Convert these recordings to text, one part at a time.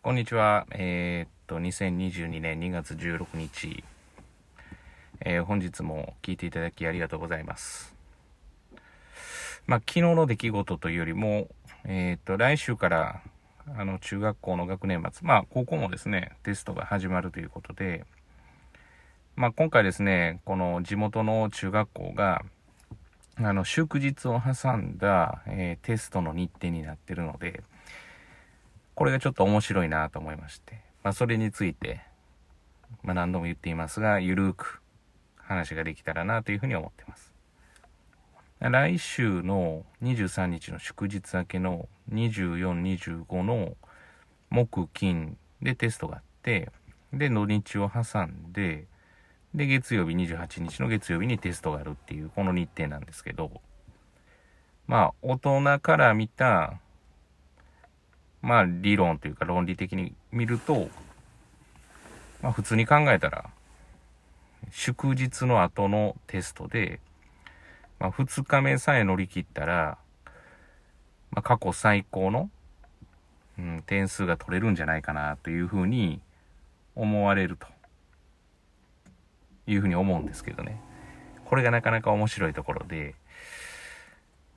こんにちは。えー、っと、2022年2月16日、えー、本日も聞いていただきありがとうございます。まあ、昨日の出来事というよりも、えー、っと、来週から、あの、中学校の学年末、まあ、高校もですね、テストが始まるということで、まあ、今回ですね、この地元の中学校が、あの、祝日を挟んだ、えー、テストの日程になってるので、これがちょっと面白いなと思いまして、まあ、それについて、まあ、何度も言っていますが、ゆるーく話ができたらなというふうに思ってます。来週の23日の祝日明けの24、25の木、金でテストがあって、で、土日を挟んで、で、月曜日28日の月曜日にテストがあるっていう、この日程なんですけど、まあ、大人から見た、まあ、理論というか論理的に見ると、まあ、普通に考えたら、祝日の後のテストで、まあ、2日目さえ乗り切ったら、まあ、過去最高の、うん、点数が取れるんじゃないかなというふうに思われるというふうに思うんですけどね。これがなかなか面白いところで、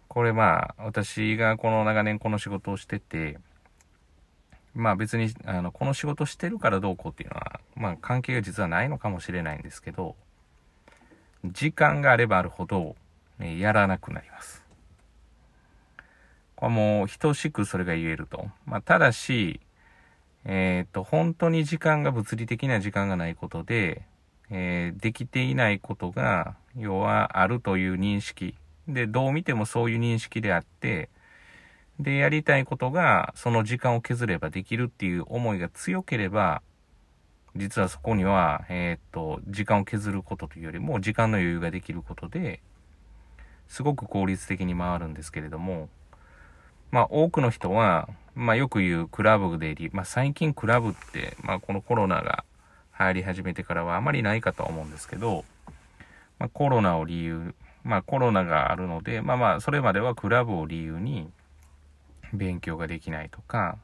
これまあ、私がこの長年この仕事をしてて、まあ別に、あの、この仕事してるからどうこうっていうのは、まあ関係が実はないのかもしれないんですけど、時間があればあるほど、ね、やらなくなります。これはもう等しくそれが言えると。まあただし、えっ、ー、と、本当に時間が物理的な時間がないことで、えー、できていないことが、要はあるという認識。で、どう見てもそういう認識であって、で、やりたいことが、その時間を削ればできるっていう思いが強ければ、実はそこには、えー、っと、時間を削ることというよりも、時間の余裕ができることで、すごく効率的に回るんですけれども、まあ、多くの人は、まあ、よく言うクラブで、まあ、最近クラブって、まあ、このコロナが流行り始めてからはあまりないかとは思うんですけど、まあ、コロナを理由、まあ、コロナがあるので、まあまあ、それまではクラブを理由に、勉強ができないとか、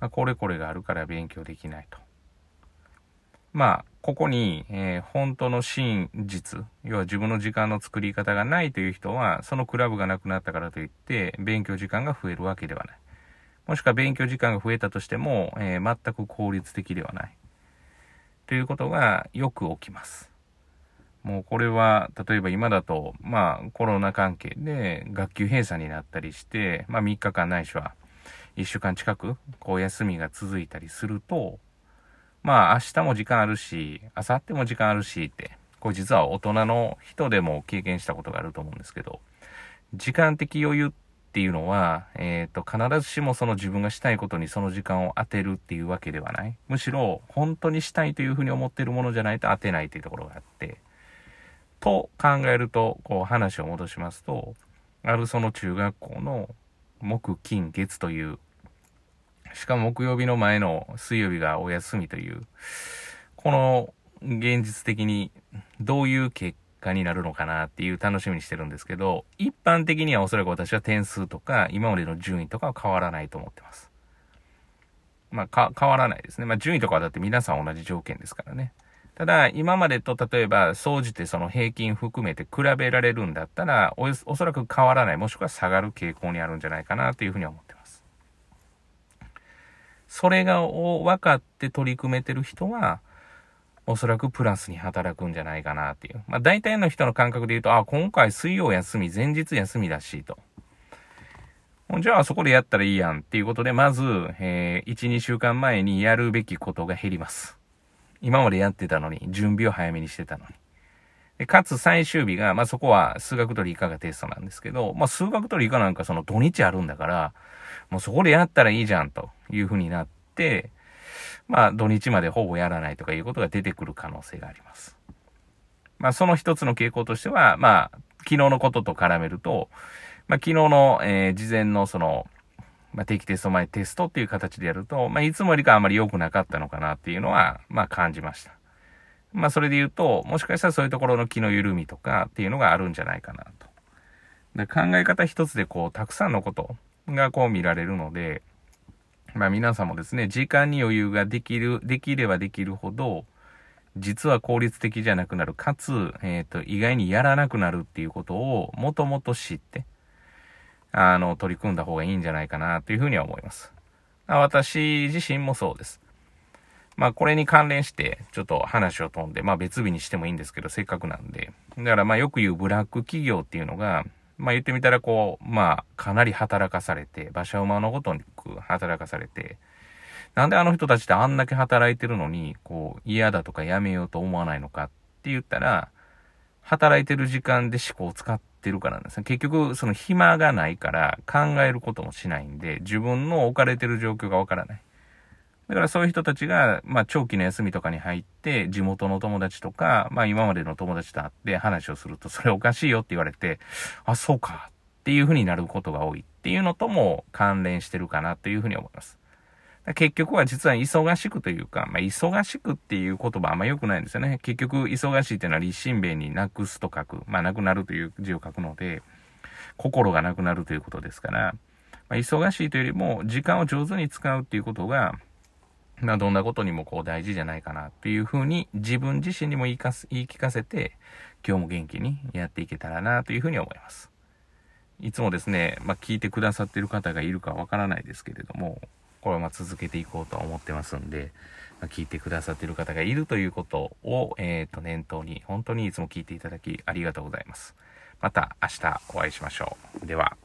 まあ、これこれがあるから勉強できないと。まあ、ここに、えー、本当の真実、要は自分の時間の作り方がないという人は、そのクラブがなくなったからといって、勉強時間が増えるわけではない。もしくは勉強時間が増えたとしても、えー、全く効率的ではない。ということがよく起きます。もうこれは、例えば今だと、まあコロナ関係で学級閉鎖になったりして、まあ3日間ないしは1週間近く、こう休みが続いたりすると、まあ明日も時間あるし、明後日も時間あるしって、これ実は大人の人でも経験したことがあると思うんですけど、時間的余裕っていうのは、えっ、ー、と、必ずしもその自分がしたいことにその時間を当てるっていうわけではない。むしろ、本当にしたいというふうに思ってるものじゃないと当てないっていうところがあって、と考えると、こう話を戻しますと、あるその中学校の木、金、月という、しかも木曜日の前の水曜日がお休みという、この現実的にどういう結果になるのかなっていう楽しみにしてるんですけど、一般的にはおそらく私は点数とか今までの順位とかは変わらないと思ってます。まあ、変わらないですね。まあ、順位とかはだって皆さん同じ条件ですからね。ただ、今までと例えば、総じてその平均含めて比べられるんだったらお、おそらく変わらない、もしくは下がる傾向にあるんじゃないかなというふうに思ってます。それが分かって取り組めてる人は、おそらくプラスに働くんじゃないかなっていう。まあ大体の人の感覚で言うと、あ、今回水曜休み、前日休みだし、と。じゃあそこでやったらいいやんっていうことで、まず、えー、1、2週間前にやるべきことが減ります。今までやってたのに、準備を早めにしてたのに。でかつ最終日が、まあ、そこは数学と理科がテストなんですけど、まあ、数学と理科なんかその土日あるんだから、もうそこでやったらいいじゃんというふうになって、まあ、土日までほぼやらないとかいうことが出てくる可能性があります。まあ、その一つの傾向としては、まあ、昨日のことと絡めると、まあ、昨日の、えー、事前のその、まあ、定期テスト前テストっていう形でやると、まあ、いつもよりかあまり良くなかったのかなっていうのは、まあ、感じました。まあ、それで言うと、もしかしたらそういうところの気の緩みとかっていうのがあるんじゃないかなと。で考え方一つでこう、たくさんのことがこう見られるので、まあ皆さんもですね、時間に余裕ができる、できればできるほど、実は効率的じゃなくなる。かつ、えっ、ー、と、意外にやらなくなるっていうことをもともと知って、あの、取り組んだ方がいいんじゃないかなというふうには思います。私自身もそうです。まあこれに関連して、ちょっと話を飛んで、まあ別日にしてもいいんですけど、せっかくなんで。だからまあよく言うブラック企業っていうのが、まあ言ってみたらこう、まあかなり働かされて、馬車馬のごとに働かされて、なんであの人たちってあんだけ働いてるのに、こう嫌だとかやめようと思わないのかって言ったら、働いてる時間で思考を使ってるからなんですね。結局、その暇がないから考えることもしないんで、自分の置かれてる状況がわからない。だからそういう人たちが、まあ長期の休みとかに入って、地元の友達とか、まあ今までの友達と会って話をすると、それおかしいよって言われて、あ、そうかっていうふうになることが多いっていうのとも関連してるかなというふうに思います。結局は実は忙しくというか、まあ、忙しくっていう言葉あんま良くないんですよね。結局、忙しいっていうのは立身弁になくすと書く。まあ、なくなるという字を書くので、心がなくなるということですから、まあ、忙しいというよりも、時間を上手に使うっていうことが、まあ、どんなことにもこう大事じゃないかなっていうふうに自分自身にも言いかす言い聞かせて、今日も元気にやっていけたらなというふうに思います。いつもですね、まあ、聞いてくださってる方がいるかわからないですけれども、これはま続けていこうと思ってますんで、ま、聞いてくださってる方がいるということを、えっ、ー、と、念頭に、本当にいつも聞いていただきありがとうございます。また明日お会いしましょう。では。